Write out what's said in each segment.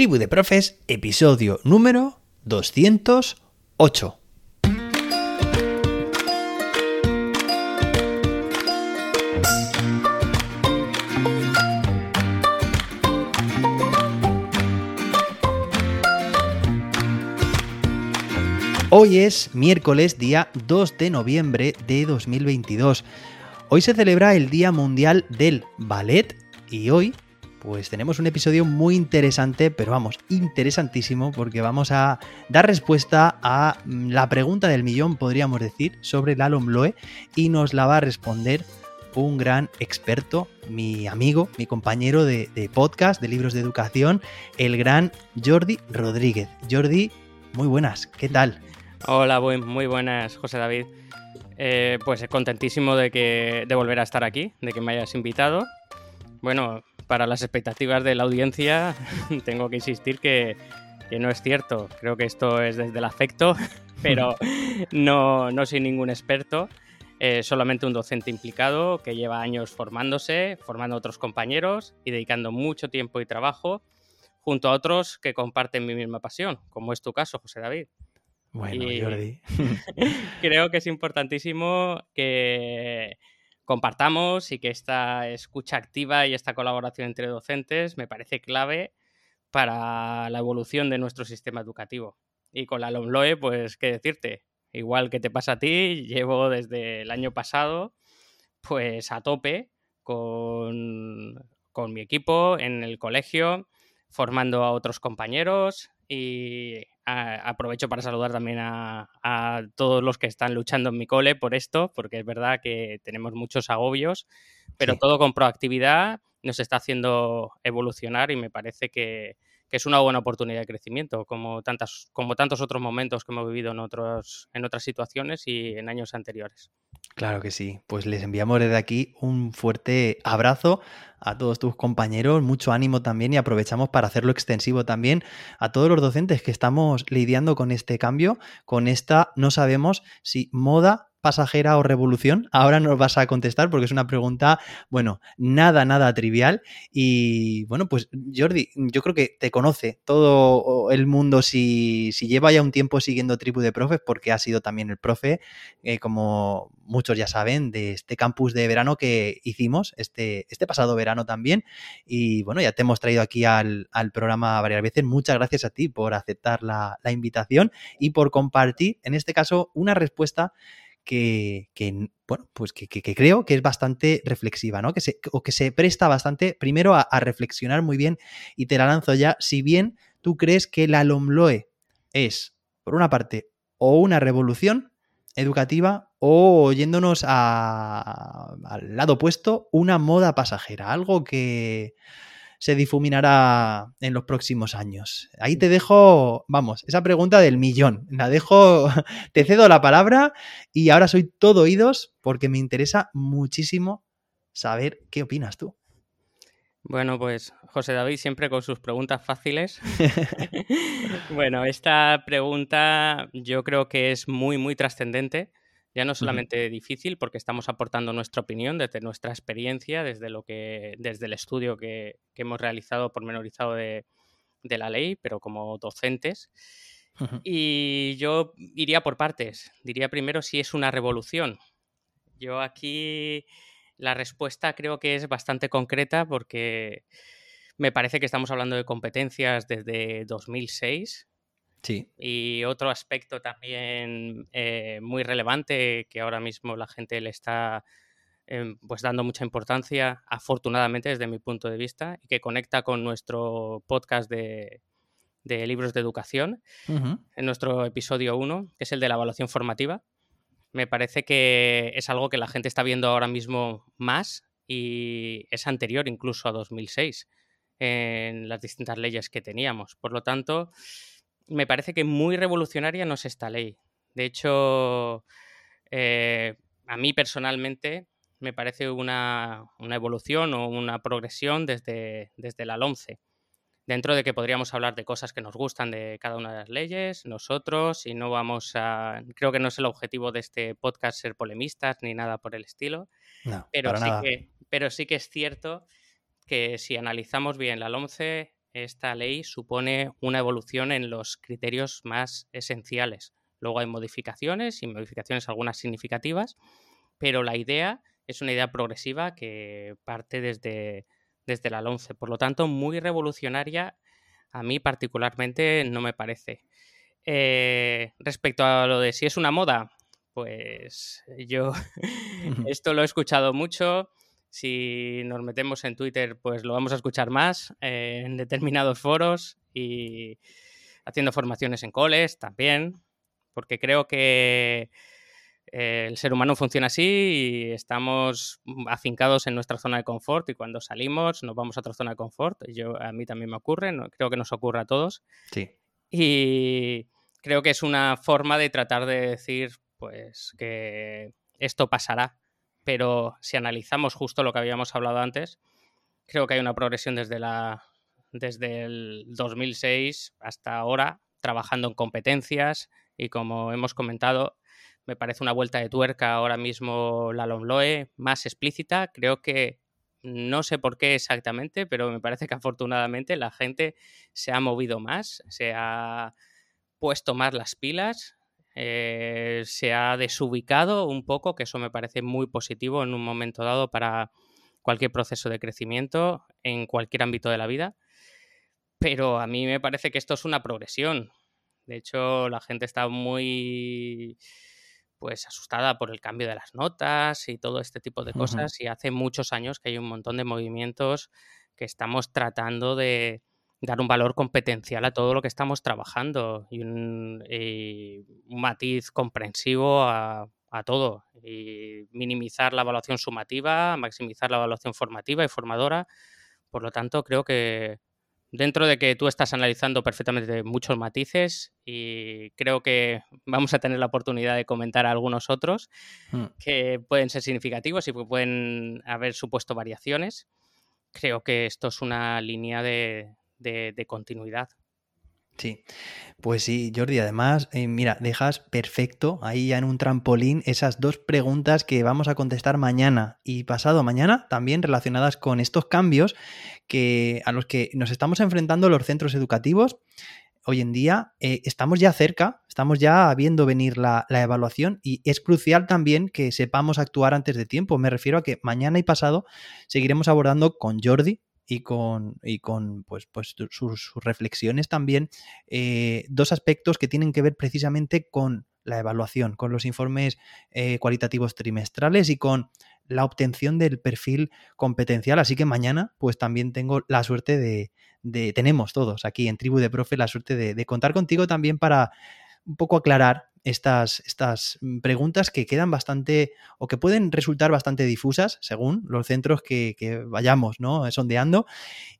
Tribu de Profes, episodio número 208. Hoy es miércoles, día 2 de noviembre de 2022. Hoy se celebra el Día Mundial del Ballet y hoy pues tenemos un episodio muy interesante, pero vamos, interesantísimo, porque vamos a dar respuesta a mm, la pregunta del millón, podríamos decir, sobre el Alomloe y nos la va a responder un gran experto, mi amigo, mi compañero de, podcast, de libros de educación, el gran Jordi Rodríguez. Jordi, muy buenas, ¿qué tal? Hola, muy buenas, José David. Eh, pues contentísimo de, que, de volver a estar aquí, de que me hayas invitado. Bueno, para las expectativas de la audiencia, tengo que insistir que, no es cierto. Creo que esto es desde el afecto, pero no, no soy ningún experto. Eh, solamente un docente implicado que lleva años formándose, formando a otros compañeros y dedicando mucho tiempo y trabajo junto a otros que comparten mi misma pasión, como es tu caso, José David. Bueno, Jordi. creo que es importantísimo que compartamos y que esta escucha activa y esta colaboración entre docentes me parece clave para la evolución de nuestro sistema educativo. Y con la LOMLOE, pues, ¿qué decirte? Igual que te pasa a ti, llevo desde el año pasado, pues, a tope con, con mi equipo en el colegio, formando a otros compañeros y aprovecho para saludar también a, todos los que están luchando en mi cole por esto, porque es verdad que tenemos muchos agobios, pero todo con proactividad nos está haciendo evolucionar y me parece que, es una buena oportunidad de crecimiento, como, tantas, como tantos otros momentos que hemos vivido en, otros, en otras situaciones y en años anteriores. Claro que sí. Pues les enviamos desde aquí un fuerte abrazo a todos tus compañeros, mucho ánimo también y aprovechamos para hacerlo extensivo también a todos los docentes que estamos lidiando con este cambio, con esta, no sabemos si moda pasajera o revolución? Ahora nos vas a contestar porque es una pregunta, bueno, nada, nada trivial. Y bueno, pues Jordi, yo creo que te conoce todo el mundo si, si lleva ya un tiempo siguiendo Tribu de Profes, porque ha sido también el profe, eh, como muchos ya saben, de este campus de verano que hicimos, este, este pasado verano también. Y bueno, ya te hemos traído aquí al, programa varias veces. Muchas gracias a ti por aceptar la, la invitación y por compartir, en este caso, una respuesta que, bueno, pues que, creo que es bastante reflexiva, ¿no? Que se, o que se presta bastante, primero, a, reflexionar muy bien, y te la lanzo ya, si bien tú crees que la LOMLOE es, por una parte, o una revolución educativa, o yéndonos al lado opuesto, una moda pasajera, algo que se difuminará en los próximos años? Ahí te dejo, vamos, esa pregunta del millón. La dejo, te cedo la palabra y ahora soy todo oídos porque me interesa muchísimo saber qué opinas tú. Bueno, pues José David siempre con sus preguntas fáciles. bueno, esta pregunta yo creo que es muy, muy trascendente ya no solamente difícil, porque estamos aportando nuestra opinión desde nuestra experiencia, desde lo que, desde el estudio que, hemos realizado pormenorizado de, de la ley, pero como docentes. Y yo iría por partes. Diría primero si es una revolución. Yo aquí la respuesta creo que es bastante concreta porque me parece que estamos hablando de competencias desde 2006 y otro aspecto también eh, muy relevante que ahora mismo la gente le está em, pues dando mucha importancia, afortunadamente desde mi punto de vista, y que conecta con nuestro podcast de, libros de educación, en nuestro episodio 1, que es el de la evaluación formativa. Me parece que es algo que la gente está viendo ahora mismo más y es anterior incluso a 2006 en las distintas leyes que teníamos. Por lo tanto, me parece que muy revolucionaria no es esta ley. De hecho, eh, a mí personalmente me parece una, evolución o una progresión desde, desde la 11. Dentro de que podríamos hablar de cosas que nos gustan de cada una de las leyes, nosotros, y no vamos a. Creo que no es el objetivo de este podcast ser polemistas ni nada por el estilo. pero, sí Que, pero sí que es cierto que si analizamos bien la 11 esta ley supone una evolución en los criterios más esenciales. Luego hay modificaciones y modificaciones algunas significativas, pero la idea es una idea progresiva que parte desde, desde la 11. Por lo tanto, muy revolucionaria a mí particularmente no me parece. Eh, respecto a lo de si es una moda, pues yo esto lo he escuchado mucho. Si nos metemos en Twitter, pues lo vamos a escuchar más eh, en determinados foros y haciendo formaciones en coles también, porque creo que eh, el ser humano funciona así y estamos afincados en nuestra zona de confort y cuando salimos nos vamos a otra zona de confort. Yo, a mí también me ocurre, creo que nos ocurre a todos. Sí. Y creo que es una forma de tratar de decir pues que esto pasará. Pero si analizamos justo lo que habíamos hablado antes, creo que hay una progresión desde, la, el 2006 hasta ahora, trabajando en competencias y como hemos comentado, me parece una vuelta de tuerca ahora mismo la LOMLOE más explícita. Creo que no sé por qué exactamente, pero me parece que afortunadamente la gente se ha movido más, se ha puesto más las pilas, eh, se ha desubicado un poco, que eso me parece muy positivo en un momento dado para cualquier proceso de crecimiento en cualquier ámbito de la vida. Pero a mí me parece que esto es una progresión. De hecho, la gente está muy pues asustada por el cambio de las notas y todo este tipo de cosas. Y hace muchos años que hay un montón de movimientos que estamos tratando de dar un valor competencial a todo lo que estamos trabajando y un, matiz comprensivo a, a, todo. Y minimizar la evaluación sumativa, maximizar la evaluación formativa y formadora. Por lo tanto, creo que dentro de que tú estás analizando perfectamente muchos matices y creo que vamos a tener la oportunidad de comentar algunos otros mm. que pueden ser significativos y que pueden haber supuesto variaciones. Creo que esto es una línea de, de continuidad. Sí, pues sí, Jordi, además, eh, mira, dejas perfecto ahí ya en un trampolín esas dos preguntas que vamos a contestar mañana y pasado mañana, también relacionadas con estos cambios que, a los que nos estamos enfrentando los centros educativos. Hoy en día eh, estamos ya cerca, estamos ya viendo venir la, la evaluación y es crucial también que sepamos actuar antes de tiempo. Me refiero a que mañana y pasado seguiremos abordando con Jordi y con, y con pues, pues sus, reflexiones también eh, dos aspectos que tienen que ver precisamente con la evaluación, con los informes eh, cualitativos trimestrales y con la obtención del perfil competencial. Así que mañana, pues también tengo la suerte de, tenemos todos aquí en Tribu de Profe la suerte de contar contigo también para un poco aclarar estas, estas mm, preguntas que quedan bastante o que pueden resultar bastante difusas según los centros que, vayamos ¿no? sondeando.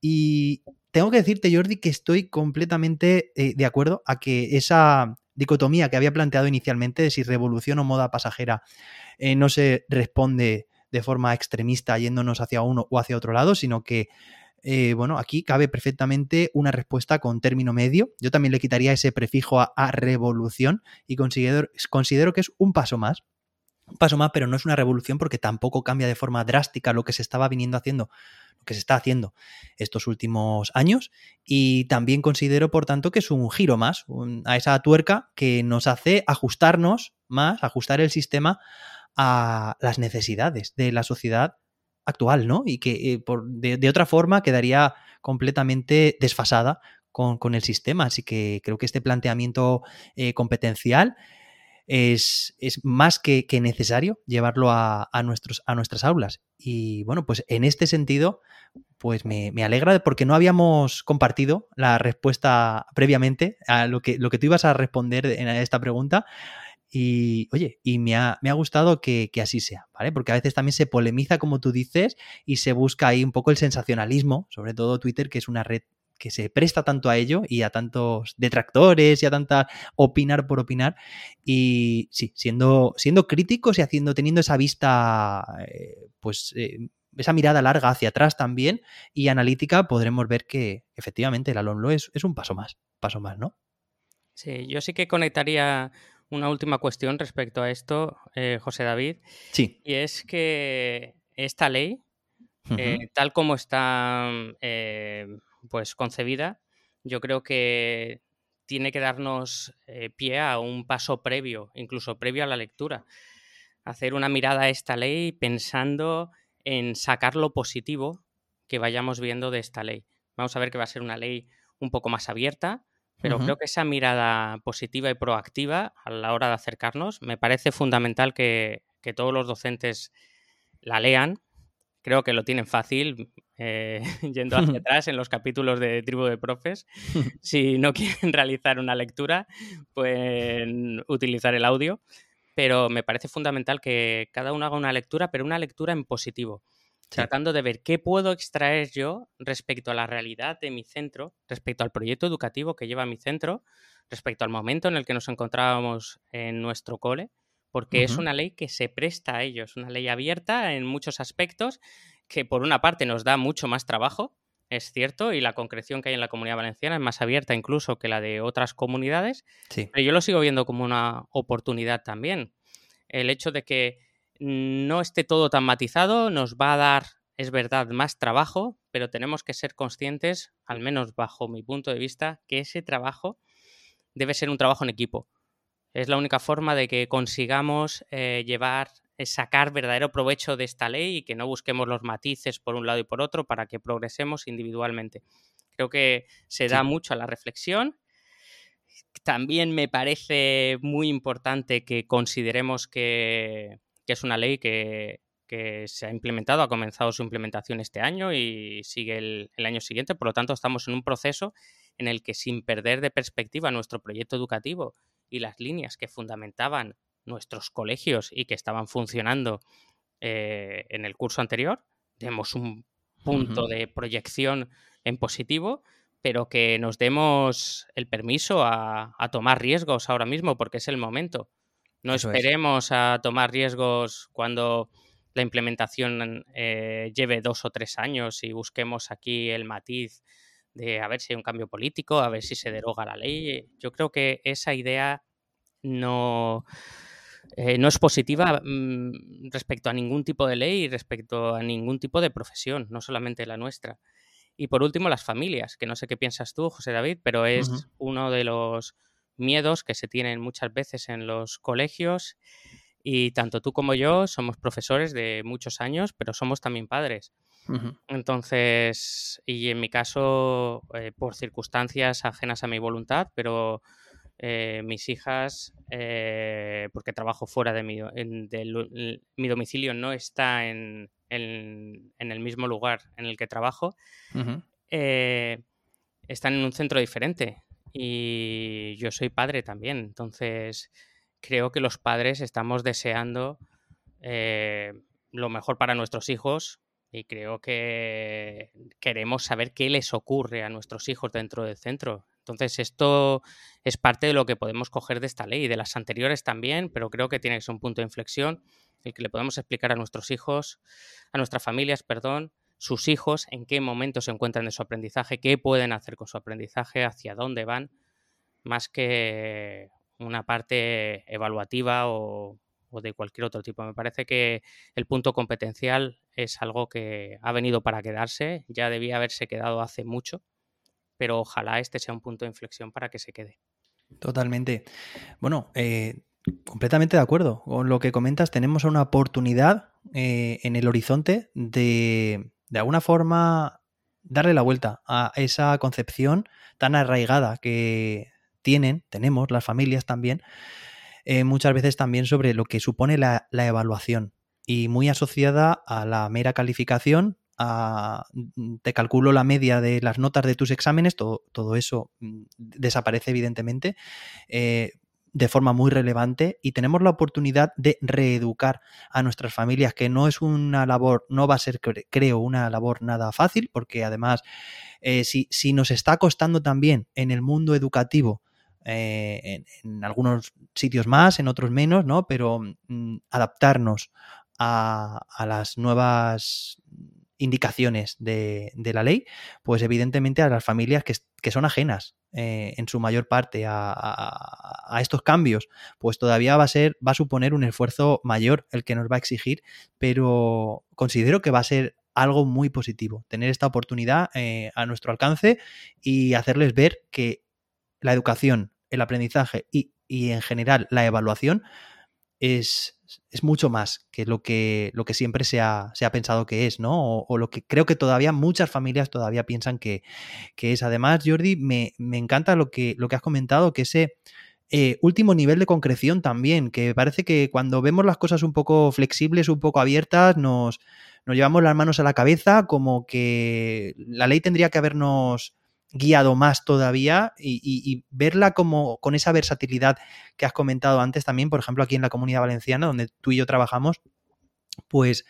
Y tengo que decirte, Jordi, que estoy completamente eh, de acuerdo a que esa dicotomía que había planteado inicialmente de si revolución o moda pasajera eh, no se responde de forma extremista yéndonos hacia uno o hacia otro lado, sino que eh, bueno, aquí cabe perfectamente una respuesta con término medio. Yo también le quitaría ese prefijo a, revolución y considero, considero que es un paso más. Un paso más, pero no es una revolución porque tampoco cambia de forma drástica lo que se estaba viniendo haciendo, lo que se está haciendo estos últimos años. Y también considero, por tanto, que es un giro más a esa tuerca que nos hace ajustarnos más, ajustar el sistema a las necesidades de la sociedad actual, ¿no? Y que eh, por, de, otra forma quedaría completamente desfasada con, el sistema. Así que creo que este planteamiento eh, competencial es, es, más que, necesario llevarlo a, nuestros, a nuestras aulas. Y bueno, pues en este sentido, pues me, me, alegra porque no habíamos compartido la respuesta previamente a lo que, lo que tú ibas a responder en esta pregunta. Y oye, y me ha, gustado que, así sea, ¿vale? Porque a veces también se polemiza, como tú dices, y se busca ahí un poco el sensacionalismo, sobre todo Twitter, que es una red que se presta tanto a ello y a tantos detractores y a tanta opinar por opinar. Y sí, siendo, siendo críticos y haciendo, teniendo esa vista, eh, pues eh, esa mirada larga hacia atrás también y analítica, podremos ver que efectivamente el alumno es, es un paso más, paso más, ¿no? Sí, yo sí que conectaría una última cuestión respecto a esto, eh, José David. Sí. Y es que esta ley, eh, tal como está eh, pues concebida, yo creo que tiene que darnos pie a un paso previo, incluso previo a la lectura. Hacer una mirada a esta ley pensando en sacar lo positivo que vayamos viendo de esta ley. Vamos a ver que va a ser una ley un poco más abierta, pero creo que esa mirada positiva y proactiva a la hora de acercarnos me parece fundamental que, todos los docentes la lean. Creo que lo tienen fácil eh, yendo hacia atrás en los capítulos de Tribu de Profes. si no quieren realizar una lectura, pueden utilizar el audio. Pero me parece fundamental que cada uno haga una lectura, pero una lectura en positivo tratando de ver qué puedo extraer yo respecto a la realidad de mi centro, respecto al proyecto educativo que lleva mi centro, respecto al momento en el que nos encontrábamos en nuestro cole, porque es una ley que se presta a ello, es una ley abierta en muchos aspectos que por una parte nos da mucho más trabajo, es cierto, y la concreción que hay en la comunidad valenciana es más abierta incluso que la de otras comunidades, pero yo lo sigo viendo como una oportunidad también. El hecho de que no esté todo tan matizado, nos va a dar, es verdad, más trabajo, pero tenemos que ser conscientes, al menos bajo mi punto de vista, que ese trabajo debe ser un trabajo en equipo. Es la única forma de que consigamos eh, llevar, eh, sacar verdadero provecho de esta ley y que no busquemos los matices por un lado y por otro para que progresemos individualmente. Creo que se da mucho a la reflexión. También me parece muy importante que consideremos que, que es una ley que, se ha implementado, ha comenzado su implementación este año y sigue el, año siguiente. Por lo tanto, estamos en un proceso en el que sin perder de perspectiva nuestro proyecto educativo y las líneas que fundamentaban nuestros colegios y que estaban funcionando eh, en el curso anterior, tenemos un punto de proyección en positivo, pero que nos demos el permiso a, a tomar riesgos ahora mismo porque es el momento. No esperemos a tomar riesgos cuando la implementación eh, lleve dos o tres años y busquemos aquí el matiz de a ver si hay un cambio político, a ver si se deroga la ley. Yo creo que esa idea no, eh, no es positiva mm, respecto a ningún tipo de ley y respecto a ningún tipo de profesión, no solamente la nuestra. Y por último, las familias, que no sé qué piensas tú, José David, pero es uno de los miedos que se tienen muchas veces en los colegios y tanto tú como yo somos profesores de muchos años, pero somos también padres. Entonces, y en mi caso, eh, por circunstancias ajenas a mi voluntad, pero eh, mis hijas, eh, porque trabajo fuera de mi, mi domicilio, no está en, el mismo lugar en el que trabajo, están en un centro diferente y yo soy padre también, entonces creo que los padres estamos deseando eh, lo mejor para nuestros hijos y creo que queremos saber qué les ocurre a nuestros hijos dentro del centro. Entonces esto es parte de lo que podemos coger de esta ley y de las anteriores también, pero creo que tiene que ser un punto de inflexión el que le podemos explicar a nuestros hijos, a nuestras familias, perdón, sus hijos, en qué momento se encuentran en su aprendizaje, qué pueden hacer con su aprendizaje, hacia dónde van, más que una parte evaluativa o, de cualquier otro tipo. Me parece que el punto competencial es algo que ha venido para quedarse, ya debía haberse quedado hace mucho, pero ojalá este sea un punto de inflexión para que se quede. Totalmente. Bueno, eh, completamente de acuerdo con lo que comentas. Tenemos una oportunidad eh, en el horizonte de de alguna forma darle la vuelta a esa concepción tan arraigada que tienen, tenemos las familias también, eh, muchas veces también sobre lo que supone la, evaluación y muy asociada a la mera calificación, a, te calculo la media de las notas de tus exámenes, todo, todo eso mm, desaparece evidentemente. Eh, de forma muy relevante y tenemos la oportunidad de reeducar a nuestras familias, que no es una labor, no va a ser, creo, una labor nada fácil, porque además, eh, si, si, nos está costando también en el mundo educativo, eh, en, algunos sitios más, en otros menos, ¿no? Pero mm, adaptarnos a, a las nuevas indicaciones de, la ley, pues evidentemente a las familias que, son ajenas eh, en su mayor parte a, estos cambios, pues todavía va a ser, va a suponer un esfuerzo mayor el que nos va a exigir, pero considero que va a ser algo muy positivo, tener esta oportunidad eh, a nuestro alcance y hacerles ver que la educación, el aprendizaje y, en general la evaluación es, es, mucho más que lo que, lo que siempre se ha, se ha pensado que es, ¿no? O, lo que creo que todavía muchas familias todavía piensan que, es. Además, Jordi, me, me, encanta lo que, lo que has comentado, que ese eh, último nivel de concreción también, que parece que cuando vemos las cosas un poco flexibles, un poco abiertas, nos, nos llevamos las manos a la cabeza, como que la ley tendría que habernos guiado más todavía y, verla como con esa versatilidad que has comentado antes también, por ejemplo, aquí en la comunidad valenciana, donde tú y yo trabajamos, pues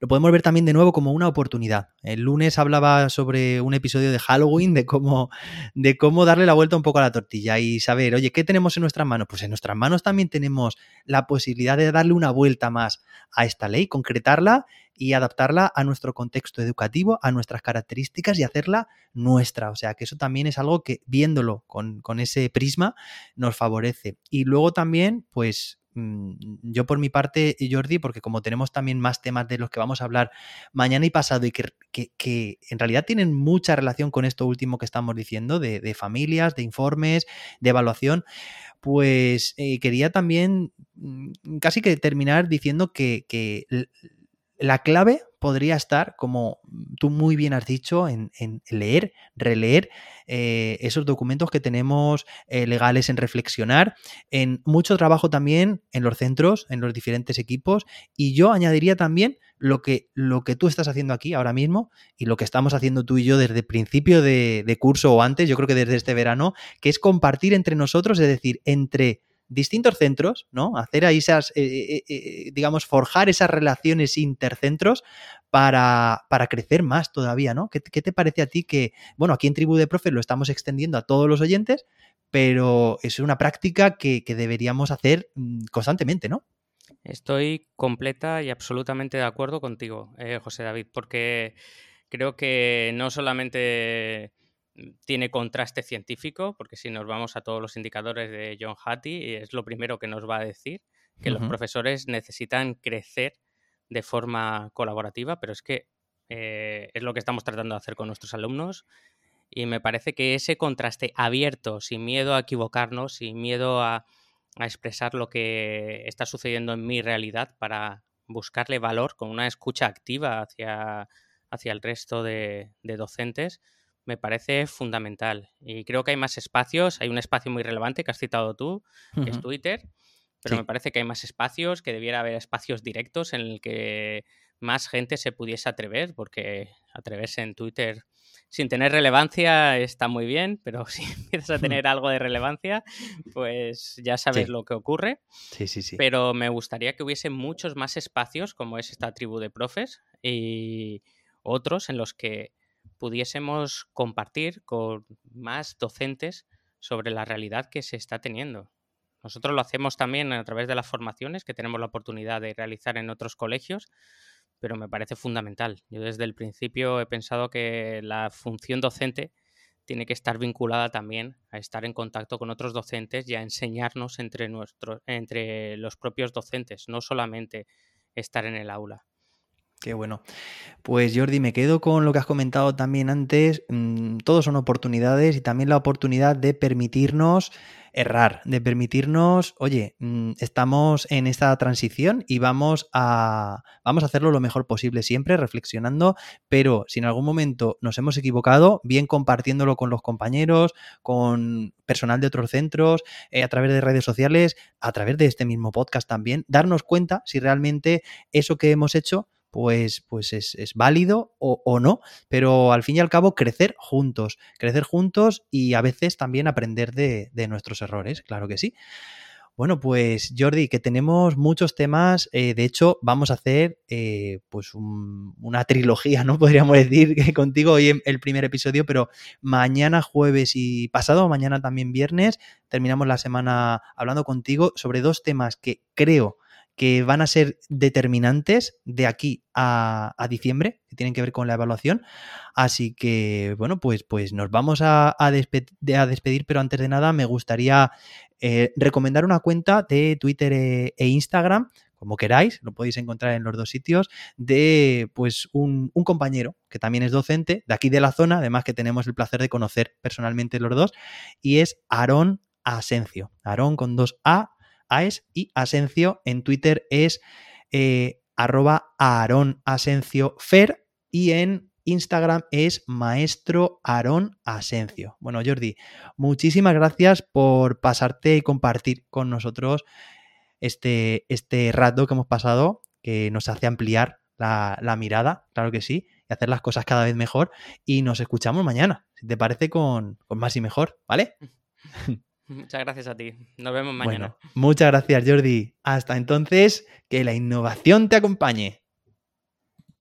lo podemos ver también de nuevo como una oportunidad. El lunes hablaba sobre un episodio de Halloween, de cómo, de cómo darle la vuelta un poco a la tortilla y saber, oye, ¿qué tenemos en nuestras manos? Pues en nuestras manos también tenemos la posibilidad de darle una vuelta más a esta ley, concretarla y adaptarla a nuestro contexto educativo, a nuestras características y hacerla nuestra. O sea que eso también es algo que viéndolo con, con ese prisma nos favorece. Y luego también, pues yo por mi parte, Jordi, porque como tenemos también más temas de los que vamos a hablar mañana y pasado y que, en realidad tienen mucha relación con esto último que estamos diciendo, de, familias, de informes, de evaluación, pues eh, quería también mm, casi que terminar diciendo que, que la clave podría estar, como tú muy bien has dicho, en, leer, releer eh, esos documentos que tenemos eh, legales, en reflexionar, en mucho trabajo también en los centros, en los diferentes equipos. Y yo añadiría también lo que, lo que tú estás haciendo aquí ahora mismo y lo que estamos haciendo tú y yo desde principio de curso o antes, yo creo que desde este verano, que es compartir entre nosotros, es decir, entre distintos centros, ¿no? Hacer ahí esas, eh, eh, eh, digamos, forjar esas relaciones intercentros para, para, crecer más todavía, ¿no? ¿Qué, te parece a ti que, bueno, aquí en Tribu de Profes lo estamos extendiendo a todos los oyentes, pero es una práctica que, que deberíamos hacer mm, constantemente, ¿no? Estoy completa y absolutamente de acuerdo contigo, José David, porque creo que no solamente tiene contraste científico, porque si nos vamos a todos los indicadores de John Hattie, es lo primero que nos va a decir, que los profesores necesitan crecer de forma colaborativa, pero es que eh, es lo que estamos tratando de hacer con nuestros alumnos y me parece que ese contraste abierto, sin miedo a equivocarnos, sin miedo a, expresar lo que está sucediendo en mi realidad para buscarle valor con una escucha activa hacia, hacia el resto de docentes, me parece fundamental. Y creo que hay más espacios. Hay un espacio muy relevante que has citado tú, que es Twitter. Pero me parece que hay más espacios, que debiera haber espacios directos en el que más gente se pudiese atrever, porque atreverse en Twitter sin tener relevancia está muy bien, pero si empiezas a tener algo de relevancia, pues ya sabes lo que ocurre. Sí, sí, sí. Pero me gustaría que hubiese muchos más espacios, como es esta tribu de profes, y otros en los que pudiésemos compartir con más docentes sobre la realidad que se está teniendo. Nosotros lo hacemos también a través de las formaciones que tenemos la oportunidad de realizar en otros colegios, pero me parece fundamental. Yo desde el principio he pensado que la función docente tiene que estar vinculada también a estar en contacto con otros docentes y a enseñarnos entre, nuestros, entre los propios docentes, no solamente estar en el aula. Qué bueno. Pues Jordi, me quedo con lo que has comentado también antes. Mm, todos son oportunidades y también la oportunidad de permitirnos errar, de permitirnos, oye, mm, estamos en esta transición y vamos a, vamos a hacerlo lo mejor posible siempre, reflexionando, pero si en algún momento nos hemos equivocado, bien compartiéndolo con los compañeros, con personal de otros centros, eh, a través de redes sociales, a través de este mismo podcast también, darnos cuenta si realmente eso que hemos hecho pues, pues es, válido o, no, pero al fin y al cabo crecer juntos, crecer juntos y a veces también aprender de, nuestros errores, claro que sí. Bueno, pues Jordi, que tenemos muchos temas, eh, de hecho vamos a hacer eh, pues una trilogía, ¿no? Podríamos decir que contigo hoy el primer episodio, pero mañana jueves y pasado mañana también viernes terminamos la semana hablando contigo sobre dos temas que creo que van a ser determinantes de aquí a, diciembre, que tienen que ver con la evaluación. Así que, bueno, pues, pues nos vamos a, despedir, pero antes de nada me gustaría eh, recomendar una cuenta de Twitter e, e Instagram como queráis, lo podéis encontrar en los dos sitios, de pues un, compañero que también es docente de aquí de la zona, además que tenemos el placer de conocer personalmente los dos, y es Aarón Asencio. Aarón con dos A, AES y Asencio en Twitter es eh, arroba Aarón Asencio Fer y en Instagram es maestro Aarón Asencio. Bueno, Jordi, muchísimas gracias por pasarte y compartir con nosotros este, este rato que hemos pasado, que nos hace ampliar la, mirada, claro que sí, y hacer las cosas cada vez mejor. Y nos escuchamos mañana, si te parece, con, más y mejor, ¿vale? Muchas gracias a ti. Nos vemos mañana. muchas gracias, Jordi. Hasta entonces, que la innovación te acompañe.